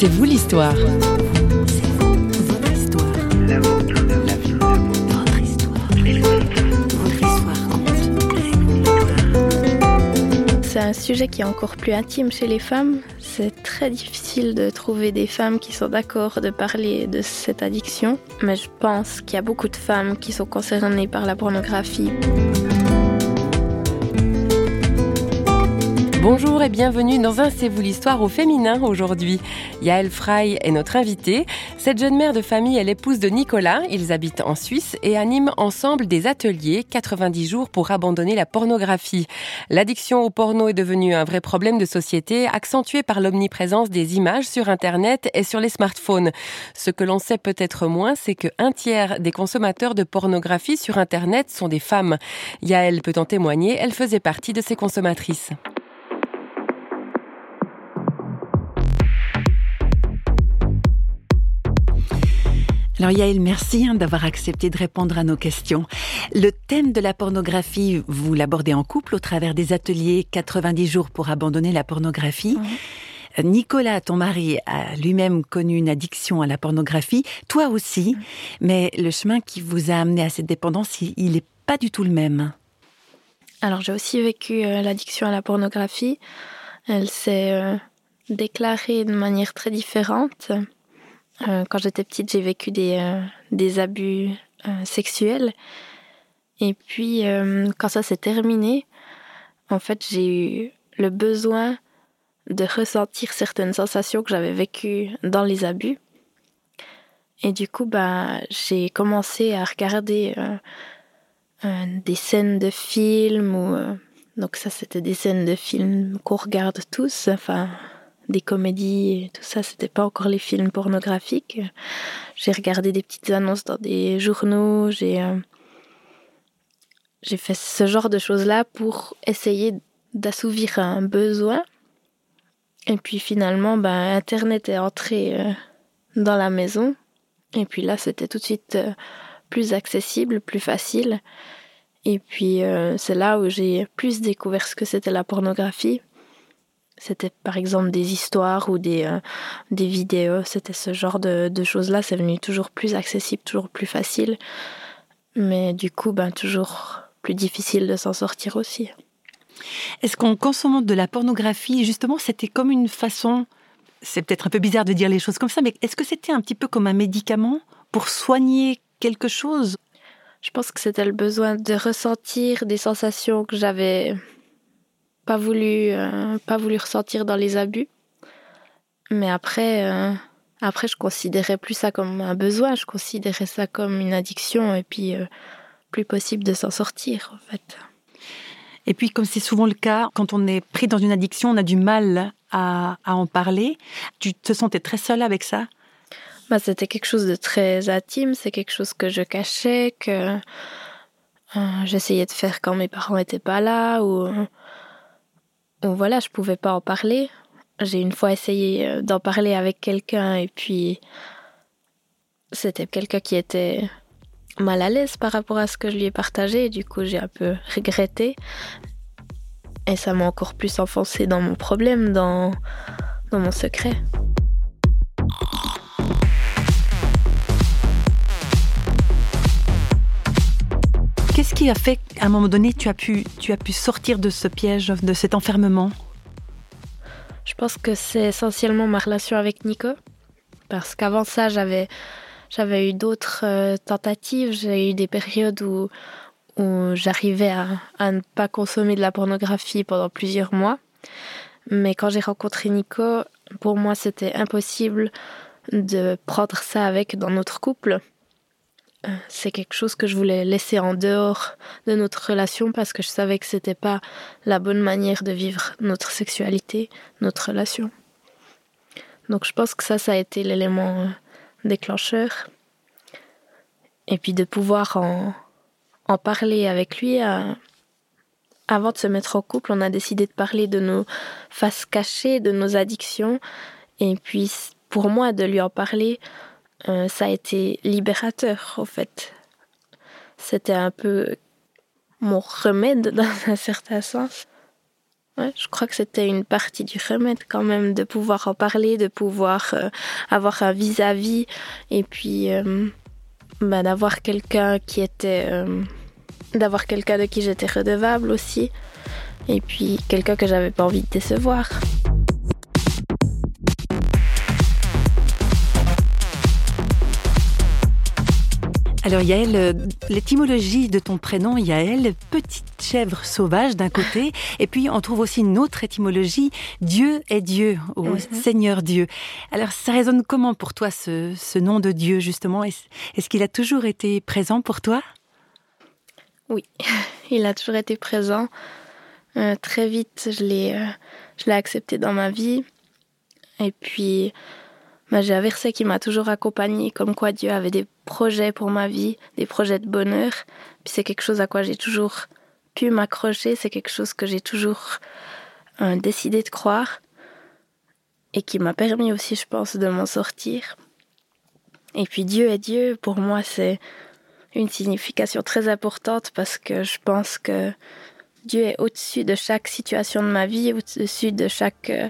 C'est vous l'histoire. C'est un sujet qui est encore plus intime chez les femmes. C'est très difficile de trouver des femmes qui sont d'accord de parler de cette addiction, mais je pense qu'il y a beaucoup de femmes qui sont concernées par la pornographie. Bonjour et bienvenue dans un C'est vous l'histoire au féminin aujourd'hui. Yael Frey est notre invitée. Cette jeune mère de famille est l'épouse de Nicolas. Ils habitent en Suisse et animent ensemble des ateliers 90 jours pour abandonner la pornographie. L'addiction au porno est devenue un vrai problème de société accentué par l'omniprésence des images sur Internet et sur les smartphones. Ce que l'on sait peut-être moins, c'est que un tiers des consommateurs de pornographie sur Internet sont des femmes. Yael peut en témoigner, elle faisait partie de ces consommatrices. Alors Yael, merci hein, d'avoir accepté de répondre à nos questions. Le thème de la pornographie, vous l'abordez en couple au travers des ateliers 90 jours pour abandonner la pornographie. Nicolas, ton mari, a lui-même connu une addiction à la pornographie, toi aussi, mais le chemin qui vous a amené à cette dépendance, il n'est pas du tout le même. Alors j'ai aussi vécu euh, l'addiction à la pornographie. Elle s'est euh, déclarée de manière très différente. Euh, quand j'étais petite, j'ai vécu des, euh, des abus euh, sexuels. Et puis, quand ça s'est terminé, en fait, j'ai eu le besoin de ressentir certaines sensations que j'avais vécues dans les abus. Et du coup, bah, j'ai commencé à regarder des scènes de films. Donc ça, c'était des scènes de films qu'on regarde tous. Enfin, des comédies et tout ça, c'était pas encore les films pornographiques. J'ai regardé des petites annonces dans des journaux, j'ai euh, fait ce genre de choses-là pour essayer d'assouvir un besoin. Et puis finalement, ben, Internet est entré euh, dans la maison. Et puis là, c'était tout de suite euh, plus accessible, plus facile. Et puis c'est là où j'ai plus découvert ce que c'était la pornographie. C'était par exemple des histoires ou des, euh, des vidéos, c'était ce genre de, de choses-là, c'est venu toujours plus accessible, toujours plus facile, mais du coup, ben, toujours plus difficile de s'en sortir aussi. Est-ce qu'en consommant de la pornographie, justement, c'était comme une façon, c'est peut-être un peu bizarre de dire les choses comme ça, mais est-ce que c'était un petit peu comme un médicament pour soigner quelque chose? Je pense que c'était le besoin de ressentir des sensations que j'avais pas voulu, euh, pas voulu ressentir dans les abus. Mais après, euh, après, je considérais plus ça comme un besoin, je considérais ça comme une addiction et puis euh, plus possible de s'en sortir en fait. Et puis, comme c'est souvent le cas, quand on est pris dans une addiction, on a du mal à, à en parler. Tu te sentais très seule avec ça? Bah, C'était quelque chose de très intime, c'est quelque chose que je cachais, que j'essayais de faire quand mes parents n'étaient pas là, ou voilà, je pouvais pas en parler. J'ai une fois essayé euh, d'en parler avec quelqu'un et puis c'était quelqu'un qui était mal à l'aise par rapport à ce que je lui ai partagé du coup j'ai un peu regretté et ça m'a encore plus enfoncé dans mon problème, dans, dans mon secret. Qu'est-ce qui a fait qu'à un moment donné, tu as, pu, tu as pu sortir de ce piège, de cet enfermement? Je pense que c'est essentiellement ma relation avec Nico. Parce qu'avant ça, j'avais, j'avais eu d'autres euh, tentatives. J'ai eu des périodes où, où j'arrivais à, à ne pas consommer de la pornographie pendant plusieurs mois. Mais quand j'ai rencontré Nico, pour moi, c'était impossible de prendre ça avec dans notre couple c'est quelque chose que je voulais laisser en dehors de notre relation parce que je savais que c'était pas la bonne manière de vivre notre sexualité, notre relation. Donc je pense que ça, ça a été l'élément euh, déclencheur. Et puis de pouvoir en, en parler avec lui. Euh, avant de se mettre en couple, on a décidé de parler de nos faces cachées, de nos addictions. Et puis pour moi, de lui en parler, euh, ça a été libérateur, en fait. C'était un peu mon remède dans un certain sens. je crois que c'était une partie du remède quand même de pouvoir en parler, de pouvoir euh, avoir un vis-à-vis et puis euh, bah, d'avoir quelqu'un qui était d'avoir quelqu'un de qui j'étais redevable aussi et puis quelqu'un que j'avais pas envie de décevoir. Alors Yael, euh, l'étymologie de ton prénom Yael, petite chèvre sauvage d'un côté, et puis on trouve aussi une autre étymologie, Dieu est Dieu, ou mhm. Seigneur Dieu. Alors ça résonne comment pour toi ce, nom de Dieu justement? Est-ce qu'il a toujours été présent pour toi? Oui, il a toujours été présent. Euh, très vite, je l'ai, euh, je l'ai accepté dans ma vie. Et puis, bah, j'ai un verset qui m'a toujours accompagné, comme quoi Dieu avait des projets pour ma vie, des projets de bonheur. Puis c'est quelque chose à quoi j'ai toujours pu m'accrocher, c'est quelque chose que j'ai toujours euh, décidé de croire et qui m'a permis aussi, je pense, de m'en sortir. Et puis Dieu est Dieu, pour moi, c'est une signification très importante parce que je pense que Dieu est au-dessus de chaque situation de ma vie, au-dessus de chaque... Euh,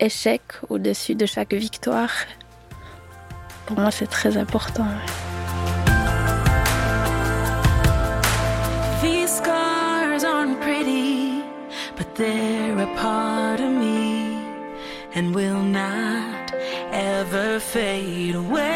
échec au-dessus de chaque victoire. Pour moi, c'est très important. These scars aren't pretty, but they're a part of me and will not ever fade away.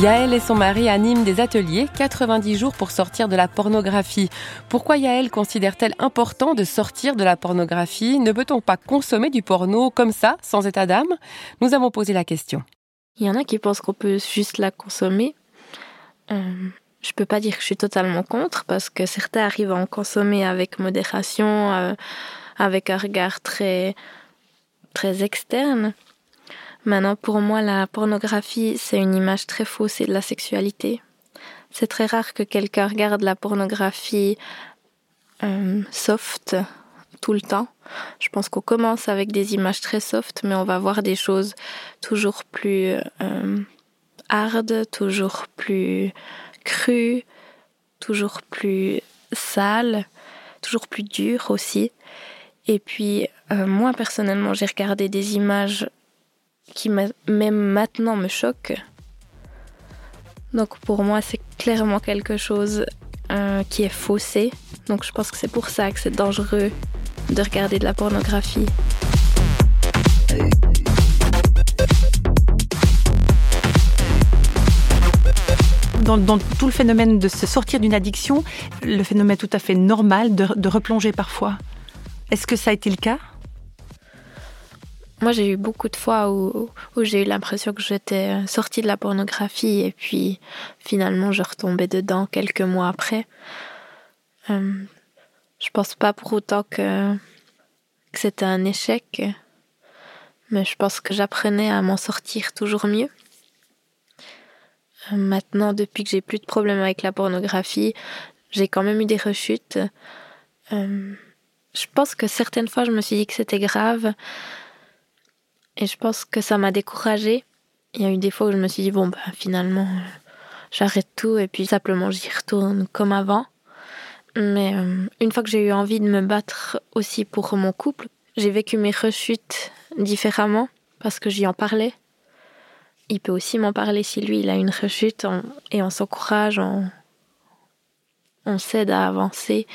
Yael et son mari animent des ateliers 90 jours pour sortir de la pornographie. Pourquoi Yael considère-t-elle important de sortir de la pornographie? Ne peut-on pas consommer du porno comme ça, sans état d'âme? Nous avons posé la question. Il y en a qui pensent qu'on peut juste la consommer. Euh, je peux pas dire que je suis totalement contre parce que certains arrivent à en consommer avec modération, euh, avec un regard très très externe. Maintenant, pour moi, la pornographie, c'est une image très fausse de la sexualité. C'est très rare que quelqu'un regarde la pornographie euh, soft tout le temps. Je pense qu'on commence avec des images très soft, mais on va voir des choses toujours plus euh, hard, toujours plus crues, toujours plus sales, toujours plus dures aussi. Et puis, euh, moi personnellement, j'ai regardé des images qui même maintenant me choque. Donc pour moi, c'est clairement quelque chose euh, qui est faussé. Donc je pense que c'est pour ça que c'est dangereux de regarder de la pornographie. Dans, tout le phénomène de se sortir d'une addiction, le phénomène tout à fait normal de, de replonger parfois. Est-ce que ça a été le cas? Moi, j'ai eu beaucoup de fois où, j'ai eu l'impression que j'étais sortie de la pornographie et puis finalement je retombais dedans quelques mois après. Euh, je pense pas pour autant que, c'était un échec, mais je pense que j'apprenais à m'en sortir toujours mieux. Euh, maintenant, depuis que j'ai plus de problèmes avec la pornographie, j'ai quand même eu des rechutes. Euh, je pense que certaines fois, je me suis dit que c'était grave et je pense que ça m'a découragée. Il y a eu des fois où je me suis dit, bon, bah, finalement, j'arrête tout et puis simplement j'y retourne comme avant. Mais euh, une fois que j'ai eu envie de me battre aussi pour mon couple, j'ai vécu mes rechutes différemment parce que j'y en parlais. Il peut aussi m'en parler si lui, il a une rechute et on s'encourage, on, s'aide à avancer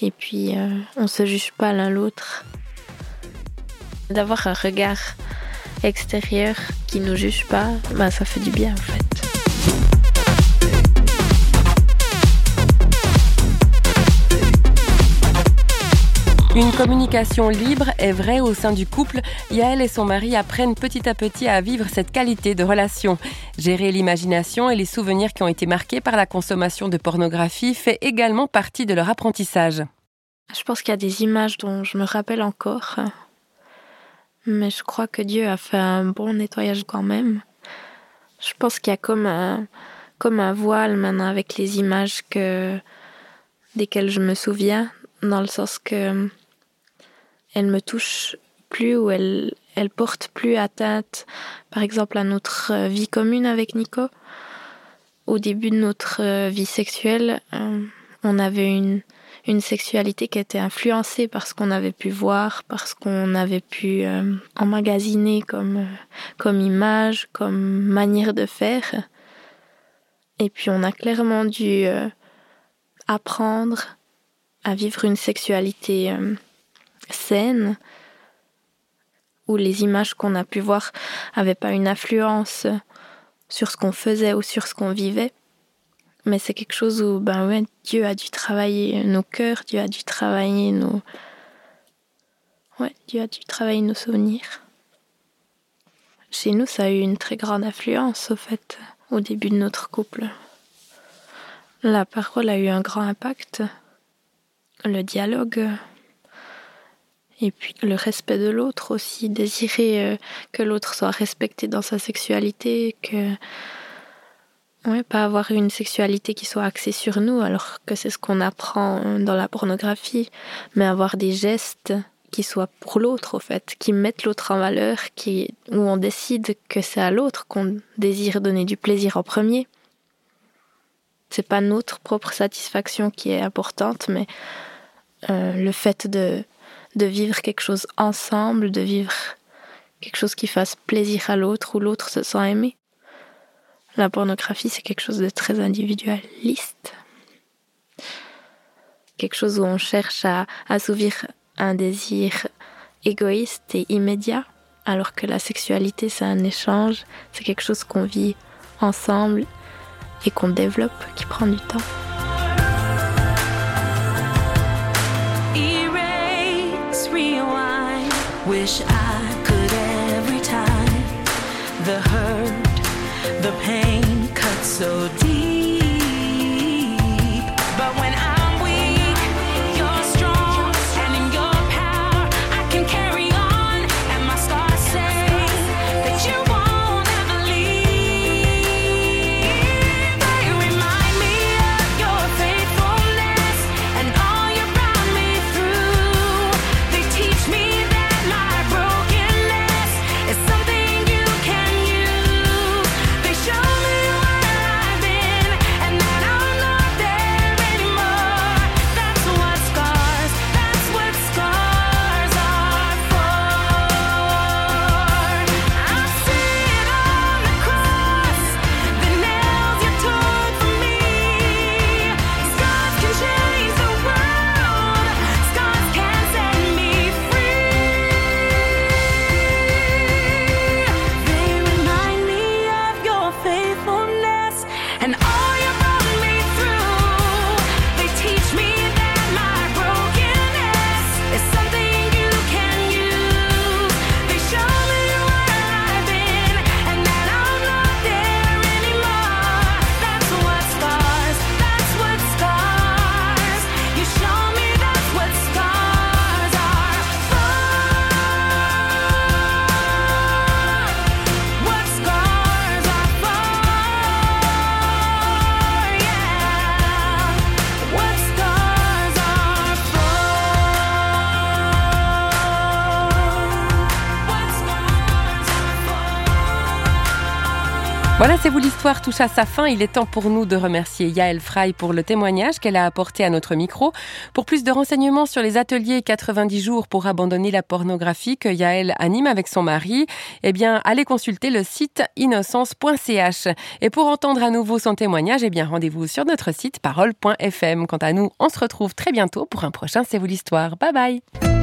et puis euh, on se juge pas l'un l'autre. D'avoir un regard extérieur qui nous juge pas, bah, ça fait du bien en fait. Une communication libre est vraie au sein du couple. Yael et son mari apprennent petit à petit à vivre cette qualité de relation. Gérer l'imagination et les souvenirs qui ont été marqués par la consommation de pornographie fait également partie de leur apprentissage. Je pense qu'il y a des images dont je me rappelle encore. Mais je crois que Dieu a fait un bon nettoyage quand même. Je pense qu'il y a comme un, comme un voile maintenant avec les images que, desquelles je me souviens, dans le sens que elle me touche plus ou elle, elle porte plus atteinte, par exemple, à notre euh, vie commune avec Nico. Au début de notre euh, vie sexuelle, euh, on avait une, une sexualité qui était influencée par ce qu'on avait pu voir, par ce qu'on avait pu emmagasiner comme, comme image, comme manière de faire. Et puis on a clairement dû apprendre à vivre une sexualité scène où les images qu'on a pu voir n'avaient pas une influence sur ce qu'on faisait ou sur ce qu'on vivait. Mais c'est quelque chose où ben ouais, Dieu a dû travailler nos cœurs, Dieu a dû travailler nos. Ouais, Dieu a dû travailler nos souvenirs. Chez nous, ça a eu une très grande influence, au fait, au début de notre couple. La parole a eu un grand impact. Le dialogue, et puis le respect de l'autre aussi, désirer euh, que l'autre soit respecté dans sa sexualité, que ouais, pas avoir une sexualité qui soit axée sur nous, alors que c'est ce qu'on apprend dans la pornographie, mais avoir des gestes qui soient pour l'autre au fait, qui mettent l'autre en valeur, qui où on décide que c'est à l'autre qu'on désire donner du plaisir en premier. C'est pas notre propre satisfaction qui est importante, mais euh, le fait de de vivre quelque chose ensemble, de vivre quelque chose qui fasse plaisir à l'autre, où l'autre se sent aimé. La pornographie, c'est quelque chose de très individualiste. Quelque chose où on cherche à assouvir un désir égoïste et immédiat, alors que la sexualité, c'est un échange, c'est quelque chose qu'on vit ensemble et qu'on développe, qui prend du temps. The pain cut so deep. and all Voilà, c'est vous l'histoire touche à sa fin. Il est temps pour nous de remercier Yael Frey pour le témoignage qu'elle a apporté à notre micro. Pour plus de renseignements sur les ateliers 90 jours pour abandonner la pornographie que Yael anime avec son mari, eh bien, allez consulter le site innocence.ch. Et pour entendre à nouveau son témoignage, eh bien, rendez-vous sur notre site parole.fm. Quant à nous, on se retrouve très bientôt pour un prochain C'est vous l'histoire. Bye bye!